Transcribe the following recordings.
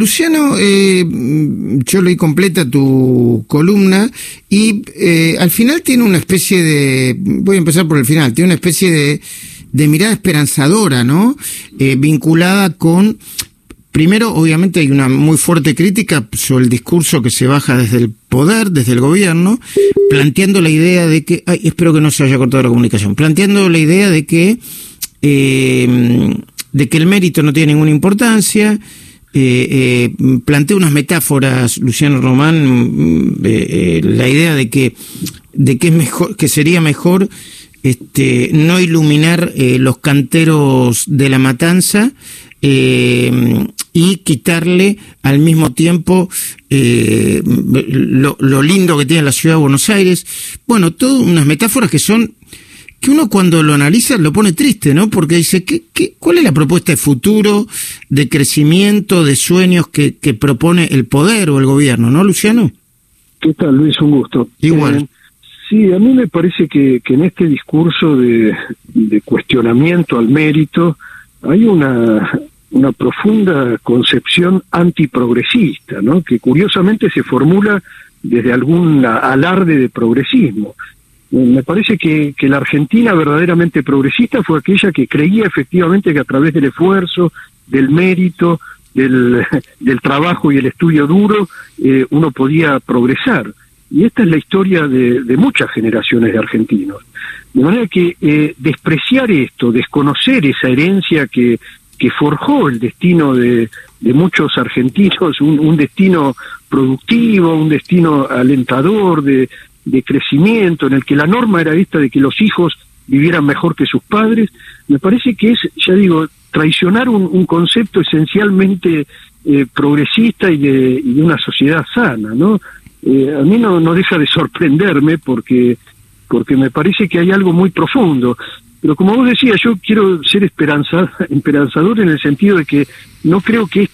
Luciano, eh, yo leí completa tu columna y eh, al final tiene una especie de, voy a empezar por el final, tiene una especie de, de mirada esperanzadora, ¿no? Eh, vinculada con, primero, obviamente hay una muy fuerte crítica sobre el discurso que se baja desde el poder, desde el gobierno, planteando la idea de que, ay, espero que no se haya cortado la comunicación, planteando la idea de que, de que el mérito no tiene ninguna importancia, eh, eh, plantea unas metáforas, Luciano Román, mm, eh, eh, la idea de que, de que es mejor, que sería mejor este, no iluminar los canteros de la matanza y quitarle al mismo tiempo lo, lo, lindo que tiene la ciudad de Buenos Aires. Bueno, todas unas metáforas que son que uno cuando lo analiza lo pone triste, ¿no? Porque dice, ¿qué, qué, cuál es la propuesta de futuro, de crecimiento, de sueños que, que propone el poder o el gobierno, ¿no, Luciano? ¿Qué tal, Luis? Un gusto. Igual. Eh, sí, a mí me parece que, que en este discurso de, de, cuestionamiento al mérito hay una, una profunda concepción antiprogresista, ¿no? Que curiosamente se formula desde algún alarde de progresismo me parece que, que, la Argentina verdaderamente progresista fue aquella que creía efectivamente que a través del esfuerzo, del mérito, del, del trabajo y el estudio duro, eh, uno podía progresar. Y esta es la historia de, de muchas generaciones de argentinos. De manera que eh, despreciar esto, desconocer esa herencia que, que forjó el destino de, de muchos argentinos, un, un, destino productivo, un destino alentador, de, de crecimiento, en el que la norma era esta de que los hijos vivieran mejor que sus padres, me parece que es, ya digo, traicionar un, un concepto esencialmente eh, progresista y de, una sociedad sana, ¿no? Eh, a mí no, no deja de sorprenderme porque, porque me parece que hay algo muy profundo. Pero como vos decías, yo quiero ser esperanza, esperanzador en el sentido de que no creo que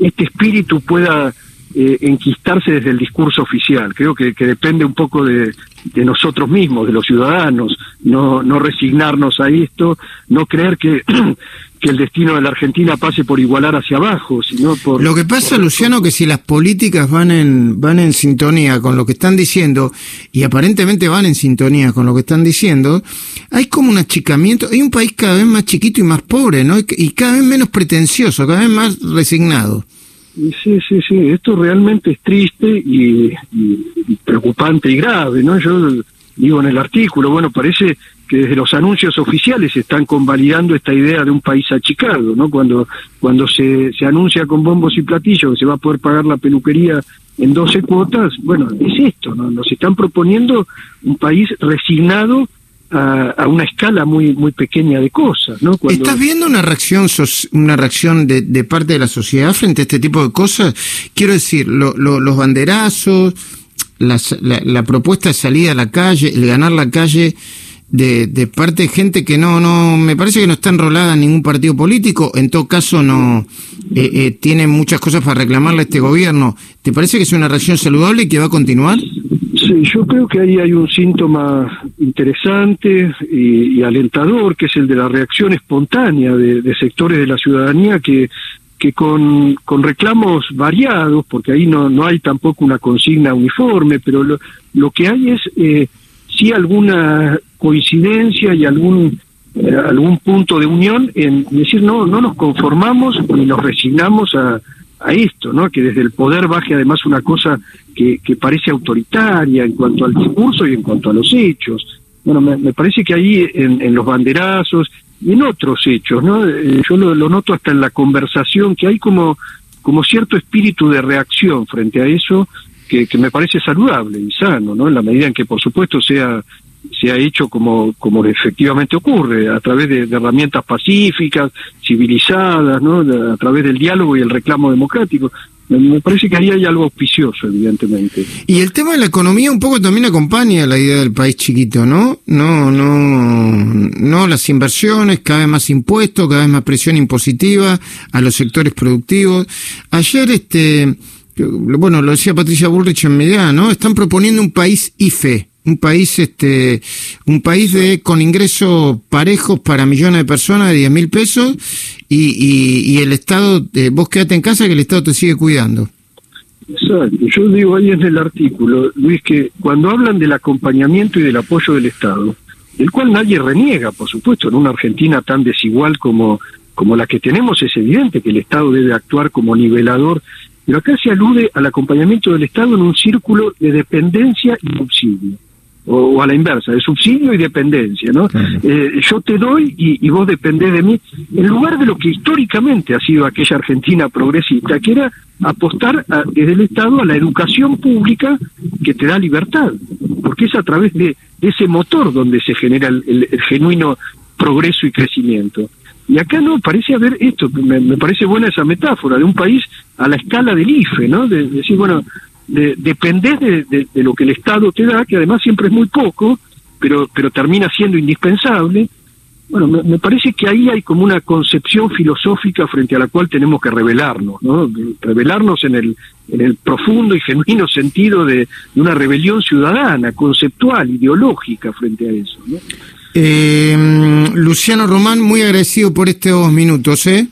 este espíritu pueda eh, enquistarse desde el discurso oficial. Creo que, que depende un poco de, de, nosotros mismos, de los ciudadanos, no, no resignarnos a esto, no creer que, que el destino de la Argentina pase por igualar hacia abajo, sino por... Lo que pasa, por... Luciano, que si las políticas van en, van en sintonía con lo que están diciendo, y aparentemente van en sintonía con lo que están diciendo, hay como un achicamiento, hay un país cada vez más chiquito y más pobre, ¿no? Y cada vez menos pretencioso, cada vez más resignado. Sí, sí, sí, esto realmente es triste y, y, preocupante y grave, ¿no? Yo digo en el artículo, bueno, parece que desde los anuncios oficiales están convalidando esta idea de un país achicado, ¿no? Cuando, cuando se, se anuncia con bombos y platillos que se va a poder pagar la peluquería en 12 cuotas, bueno, es esto, ¿no? Nos están proponiendo un país resignado a, a, una escala muy muy pequeña de cosas, ¿no? ¿Estás viendo una reacción una reacción de, de, parte de la sociedad frente a este tipo de cosas? Quiero decir, lo, lo, los banderazos, la, la, propuesta de salir a la calle, el ganar la calle de, de, parte de gente que no, no, me parece que no está enrolada en ningún partido político, en todo caso no eh, eh, tiene muchas cosas para reclamarle a este gobierno. ¿Te parece que es una reacción saludable y que va a continuar? Sí, yo creo que ahí hay un síntoma interesante y, alentador, que es el de la reacción espontánea de, de sectores de la ciudadanía que, que con, con, reclamos variados, porque ahí no, no hay tampoco una consigna uniforme, pero lo, lo que hay es eh, sí alguna coincidencia y algún eh, algún punto de unión en decir no no nos conformamos ni nos resignamos a, a esto, ¿no? Que desde el poder baje además una cosa que, que parece autoritaria en cuanto al discurso y en cuanto a los hechos. Bueno, me, me parece que ahí en, en, los banderazos y en otros hechos, ¿no? Eh, yo lo, noto hasta en la conversación que hay como como cierto espíritu de reacción frente a eso que, que me parece saludable y sano, ¿no? En la medida en que por supuesto sea se ha hecho como, como efectivamente ocurre, a través de, herramientas pacíficas, civilizadas, ¿no? A través del diálogo y el reclamo democrático. Me, me, parece que ahí hay algo auspicioso, evidentemente. Y el tema de la economía un poco también acompaña la idea del país chiquito, ¿no? No, no, no las inversiones, cada vez más impuestos, cada vez más presión impositiva a los sectores productivos. Ayer, este, bueno, lo decía Patricia Bullrich en Media, ¿no? Están proponiendo un país IFE un país este un país de con ingresos parejos para millones de personas de 10 mil pesos y, y, el Estado, eh, vos quédate en casa que el Estado te sigue cuidando. Exacto, yo digo ahí en el artículo, Luis, que cuando hablan del acompañamiento y del apoyo del Estado, el cual nadie reniega, por supuesto, en una Argentina tan desigual como, como la que tenemos, es evidente que el Estado debe actuar como nivelador, pero acá se alude al acompañamiento del Estado en un círculo de dependencia y subsidio o, a la inversa, de subsidio y dependencia, ¿no? Eh, yo te doy y, vos dependés de mí, en lugar de lo que históricamente ha sido aquella Argentina progresista, que era apostar desde el Estado a la educación pública que te da libertad, porque es a través de, ese motor donde se genera el, genuino progreso y crecimiento. Y acá no, parece haber esto, me, parece buena esa metáfora, de un país a la escala del IFE, ¿no? de decir, bueno, de, dependés de, lo que el Estado te da, que además siempre es muy poco, pero, pero termina siendo indispensable. Bueno, me, parece que ahí hay como una concepción filosófica frente a la cual tenemos que revelarnos, ¿no? Revelarnos en el, en el profundo y genuino sentido de, una rebelión ciudadana, conceptual, ideológica frente a eso, Eh, Luciano Román, muy agradecido por estos minutos, ¿eh?